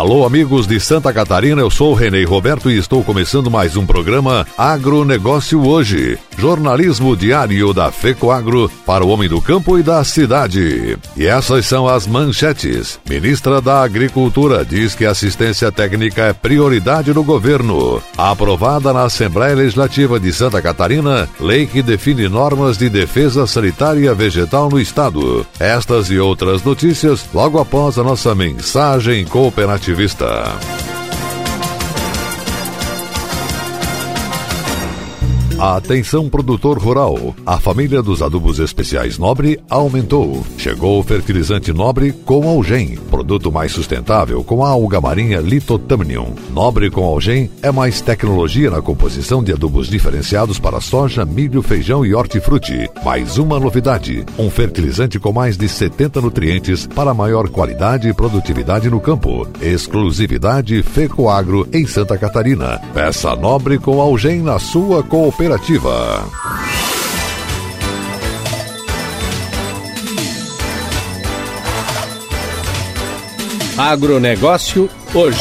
Alô, amigos de Santa Catarina, eu sou o Renê Roberto e estou começando mais um programa Agronegócio Hoje. Jornalismo diário da FECO Agro para o homem do campo e da cidade. E essas são as manchetes. Ministra da Agricultura diz que assistência técnica é prioridade do governo. Aprovada na Assembleia Legislativa de Santa Catarina, lei que define normas de defesa sanitária vegetal no estado. Estas e outras notícias logo após a nossa mensagem cooperativista. Atenção produtor rural. A família dos adubos especiais Nobre aumentou. Chegou o fertilizante Nobre com Algem, produto mais sustentável com a alga marinha Litotamnium. Nobre com Algem é mais tecnologia na composição de adubos diferenciados para soja, milho, feijão e hortifruti. Mais uma novidade, um fertilizante com mais de 70 nutrientes para maior qualidade e produtividade no campo. Exclusividade Fecoagro em Santa Catarina. Peça Nobre com Algem na sua cooperativa Cooperativa. Agronegócio hoje.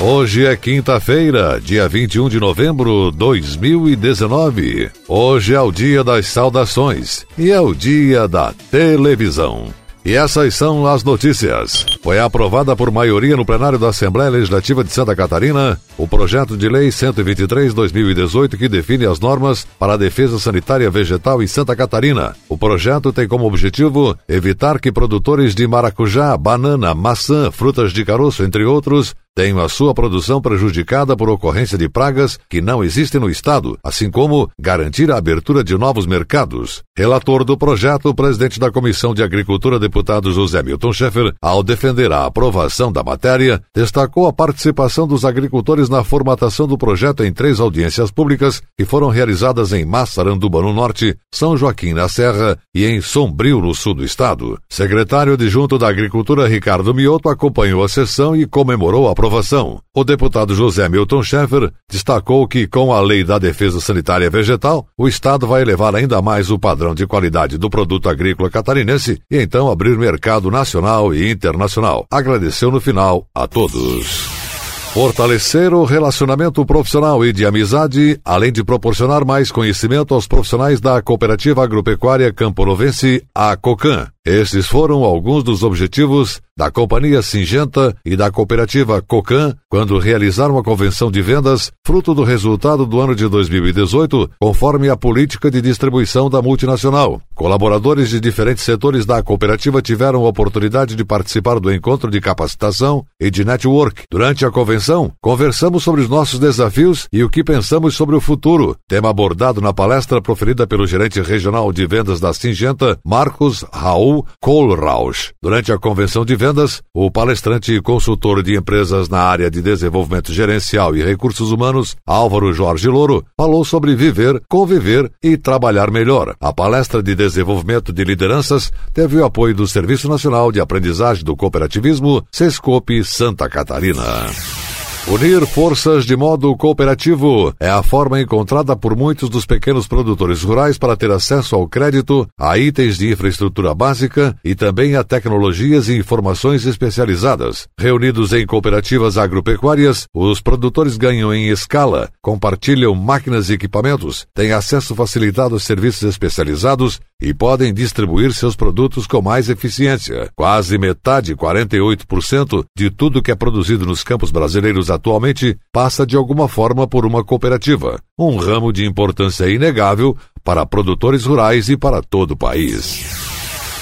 Hoje é quinta-feira, dia 21 de novembro de 2019. Hoje é o dia das saudações e é o dia da televisão. E essas são as notícias. Foi aprovada por maioria no plenário da Assembleia Legislativa de Santa Catarina o projeto de lei 123/2018 que define as normas para a defesa sanitária vegetal em Santa Catarina. O projeto tem como objetivo evitar que produtores de maracujá, banana, maçã, frutas de caroço, entre outros, tenham a sua produção prejudicada por ocorrência de pragas que não existem no Estado, assim como garantir a abertura de novos mercados. Relator do projeto, o presidente da Comissão de Agricultura, deputado José Milton Schaeffer, ao defender a aprovação da matéria, destacou a participação dos agricultores na formatação do projeto em três audiências públicas que foram realizadas em Massaranduba, no Norte, São Joaquim, na Serra e em Sombrio, no Sul do Estado. Secretário adjunto da Agricultura, Ricardo Mioto, acompanhou a sessão e comemorou a aprovação. O deputado José Milton Schaeffer destacou que, com a Lei da Defesa Sanitária Vegetal, o Estado vai elevar ainda mais o padrão de qualidade do produto agrícola catarinense e então abrir mercado nacional e internacional. Agradeceu no final a todos. Fortalecer o relacionamento profissional e de amizade, além de proporcionar mais conhecimento aos profissionais da Cooperativa Agropecuária Camporovense, a COCAN. Estes foram alguns dos objetivos da Companhia Singenta e da Cooperativa Cocan quando realizaram a convenção de vendas, fruto do resultado do ano de 2018, conforme a política de distribuição da multinacional. Colaboradores de diferentes setores da cooperativa tiveram a oportunidade de participar do encontro de capacitação e de network. Durante a convenção, conversamos sobre os nossos desafios e o que pensamos sobre o futuro, tema abordado na palestra proferida pelo gerente regional de vendas da Singenta, Marcos Raul Kohlrausch. Durante a convenção de vendas, o palestrante e consultor de empresas na área de desenvolvimento gerencial e recursos humanos, Álvaro Jorge Louro, falou sobre viver, conviver e trabalhar melhor. A palestra de desenvolvimento de lideranças teve o apoio do Serviço Nacional de Aprendizagem do Cooperativismo, Sescope Santa Catarina. Unir forças de modo cooperativo é a forma encontrada por muitos dos pequenos produtores rurais para ter acesso ao crédito, a itens de infraestrutura básica e também a tecnologias e informações especializadas. Reunidos em cooperativas agropecuárias, os produtores ganham em escala, compartilham máquinas e equipamentos, têm acesso facilitado a serviços especializados e podem distribuir seus produtos com mais eficiência. Quase metade, 48%, de tudo que é produzido nos campos brasileiros atualmente passa de alguma forma por uma cooperativa, um ramo de importância inegável para produtores rurais e para todo o país.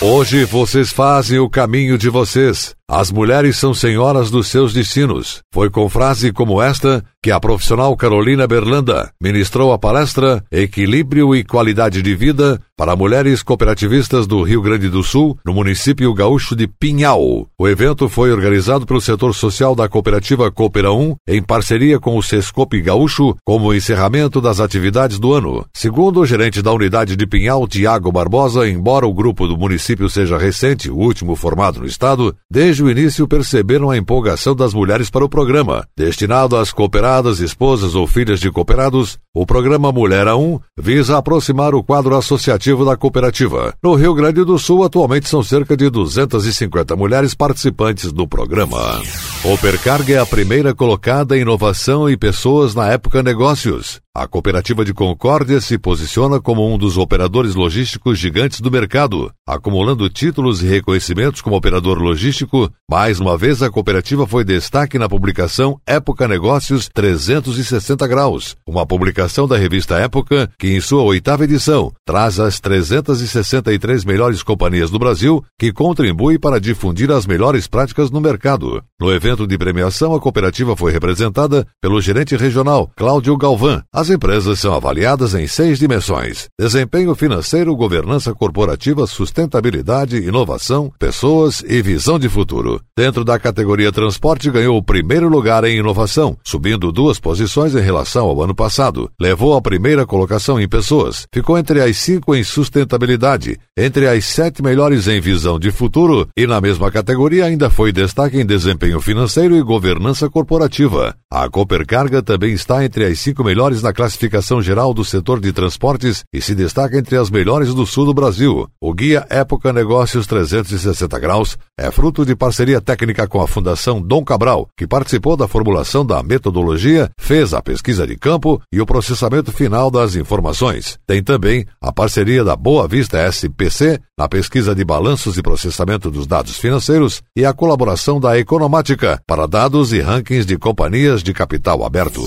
Hoje vocês fazem o caminho de vocês. As mulheres são senhoras dos seus destinos. Foi com frase como esta que a profissional Carolina Berlanda ministrou a palestra Equilíbrio e Qualidade de Vida para mulheres cooperativistas do Rio Grande do Sul, no município gaúcho de Pinhal. O evento foi organizado pelo setor social da cooperativa Coopera 1, em parceria com o Sescope Gaúcho, como encerramento das atividades do ano. Segundo o gerente da unidade de Pinhal, Tiago Barbosa, embora o grupo do município seja recente, o último formado no estado, desde desde o início perceberam a empolgação das mulheres para o programa. Destinado às cooperadas, esposas ou filhas de cooperados, o programa Mulher a 1 visa aproximar o quadro associativo da cooperativa. No Rio Grande do Sul, atualmente são cerca de 250 mulheres participantes do programa. O Percarga é a primeira colocada em inovação e pessoas na época negócios. A cooperativa de Concórdia se posiciona como um dos operadores logísticos gigantes do mercado, acumulando títulos e reconhecimentos como operador logístico. Mais uma vez, a cooperativa foi destaque na publicação Época Negócios 360 Graus, uma publicação da revista Época que, em sua oitava edição, traz as 363 melhores companhias do Brasil que contribuem para difundir as melhores práticas no mercado. No evento de premiação, a cooperativa foi representada pelo gerente regional Cláudio Galvão. As empresas são avaliadas em seis dimensões: desempenho financeiro, governança corporativa, sustentabilidade, inovação, pessoas e visão de futuro. Dentro da categoria transporte, ganhou o primeiro lugar em inovação, subindo duas posições em relação ao ano passado. Levou a primeira colocação em pessoas. Ficou entre as cinco em sustentabilidade, entre as sete melhores em visão de futuro e, na mesma categoria, ainda foi destaque em desempenho financeiro e governança corporativa. A Coopercarga também está entre as cinco melhores na na classificação geral do setor de transportes e se destaca entre as melhores do sul do Brasil. O guia Época Negócios 360 Graus é fruto de parceria técnica com a Fundação Dom Cabral, que participou da formulação da metodologia, fez a pesquisa de campo e o processamento final das informações. Tem também a parceria da Boa Vista SPC na pesquisa de balanços e processamento dos dados financeiros e a colaboração da Economática para dados e rankings de companhias de capital aberto.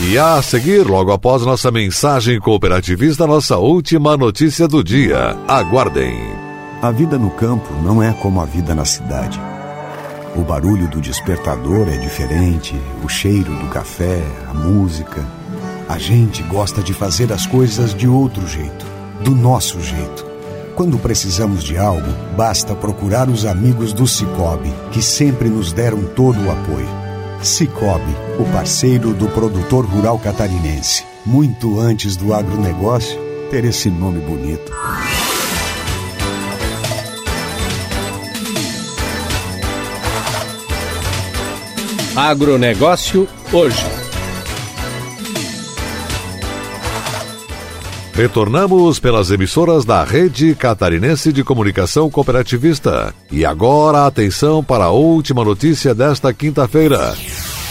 E a seguir, logo após nossa mensagem cooperativista, nossa última notícia do dia. Aguardem. A vida no campo não é como a vida na cidade. O barulho do despertador é diferente, o cheiro do café, a música. A gente gosta de fazer as coisas de outro jeito, do nosso jeito. Quando precisamos de algo, basta procurar os amigos do Cicobi, que sempre nos deram todo o apoio. Cicobi, o parceiro do produtor rural catarinense. Muito antes do agronegócio ter esse nome bonito. Agronegócio hoje. Retornamos pelas emissoras da Rede Catarinense de Comunicação Cooperativista. E agora atenção para a última notícia desta quinta-feira.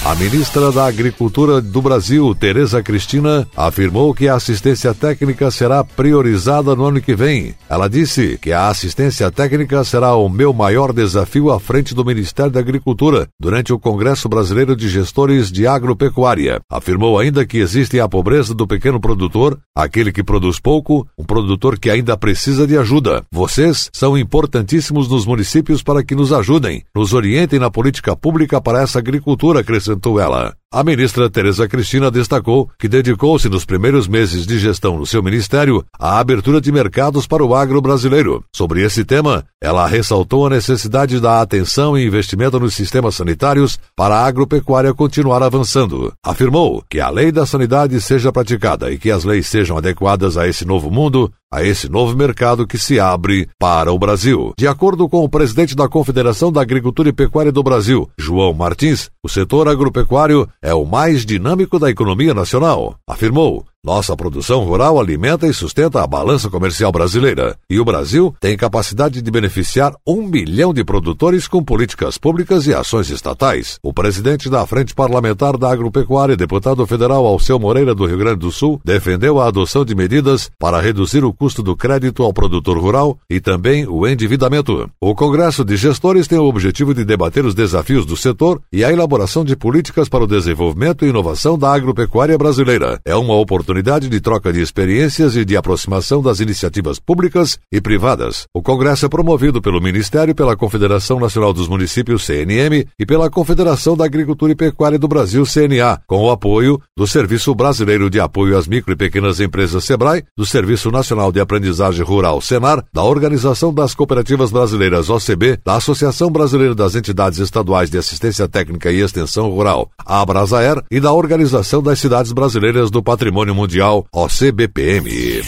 A ministra da Agricultura do Brasil, Tereza Cristina, afirmou que a assistência técnica será priorizada no ano que vem. Ela disse que a assistência técnica será o meu maior desafio à frente do Ministério da Agricultura durante o Congresso Brasileiro de Gestores de Agropecuária. Afirmou ainda que existe a pobreza do pequeno produtor, aquele que produz pouco, um produtor que ainda precisa de ajuda. Vocês são importantíssimos nos municípios para que nos ajudem, nos orientem na política pública para essa agricultura crescente acrescentou ela. A ministra Tereza Cristina destacou que dedicou-se nos primeiros meses de gestão no seu ministério à abertura de mercados para o agro brasileiro. Sobre esse tema, ela ressaltou a necessidade da atenção e investimento nos sistemas sanitários para a agropecuária continuar avançando. Afirmou que a lei da sanidade seja praticada e que as leis sejam adequadas a esse novo mundo, a esse novo mercado que se abre para o Brasil. De acordo com o presidente da Confederação da Agricultura e Pecuária do Brasil, João Martins, o setor agropecuário é o mais dinâmico da economia nacional, afirmou. Nossa produção rural alimenta e sustenta a balança comercial brasileira. E o Brasil tem capacidade de beneficiar um milhão de produtores com políticas públicas e ações estatais. O presidente da Frente Parlamentar da Agropecuária, deputado federal Alceu Moreira do Rio Grande do Sul, defendeu a adoção de medidas para reduzir o custo do crédito ao produtor rural e também o endividamento. O Congresso de Gestores tem o objetivo de debater os desafios do setor e a elaboração de políticas para o desenvolvimento e inovação da agropecuária brasileira. É uma oportunidade de troca de experiências e de aproximação das iniciativas públicas e privadas. O Congresso é promovido pelo Ministério, pela Confederação Nacional dos Municípios, CNM, e pela Confederação da Agricultura e Pecuária do Brasil, CNA, com o apoio do Serviço Brasileiro de Apoio às Micro e Pequenas Empresas, SEBRAE, do Serviço Nacional de Aprendizagem Rural, SENAR, da Organização das Cooperativas Brasileiras, OCB, da Associação Brasileira das Entidades Estaduais de Assistência Técnica e Extensão Rural, Abrasaer, e da Organização das Cidades Brasileiras do Patrimônio Mundial, OCBPM.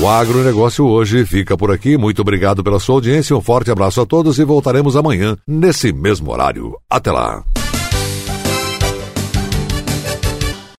O agronegócio hoje fica por aqui. Muito obrigado pela sua audiência. Um forte abraço a todos e voltaremos amanhã, nesse mesmo horário. Até lá.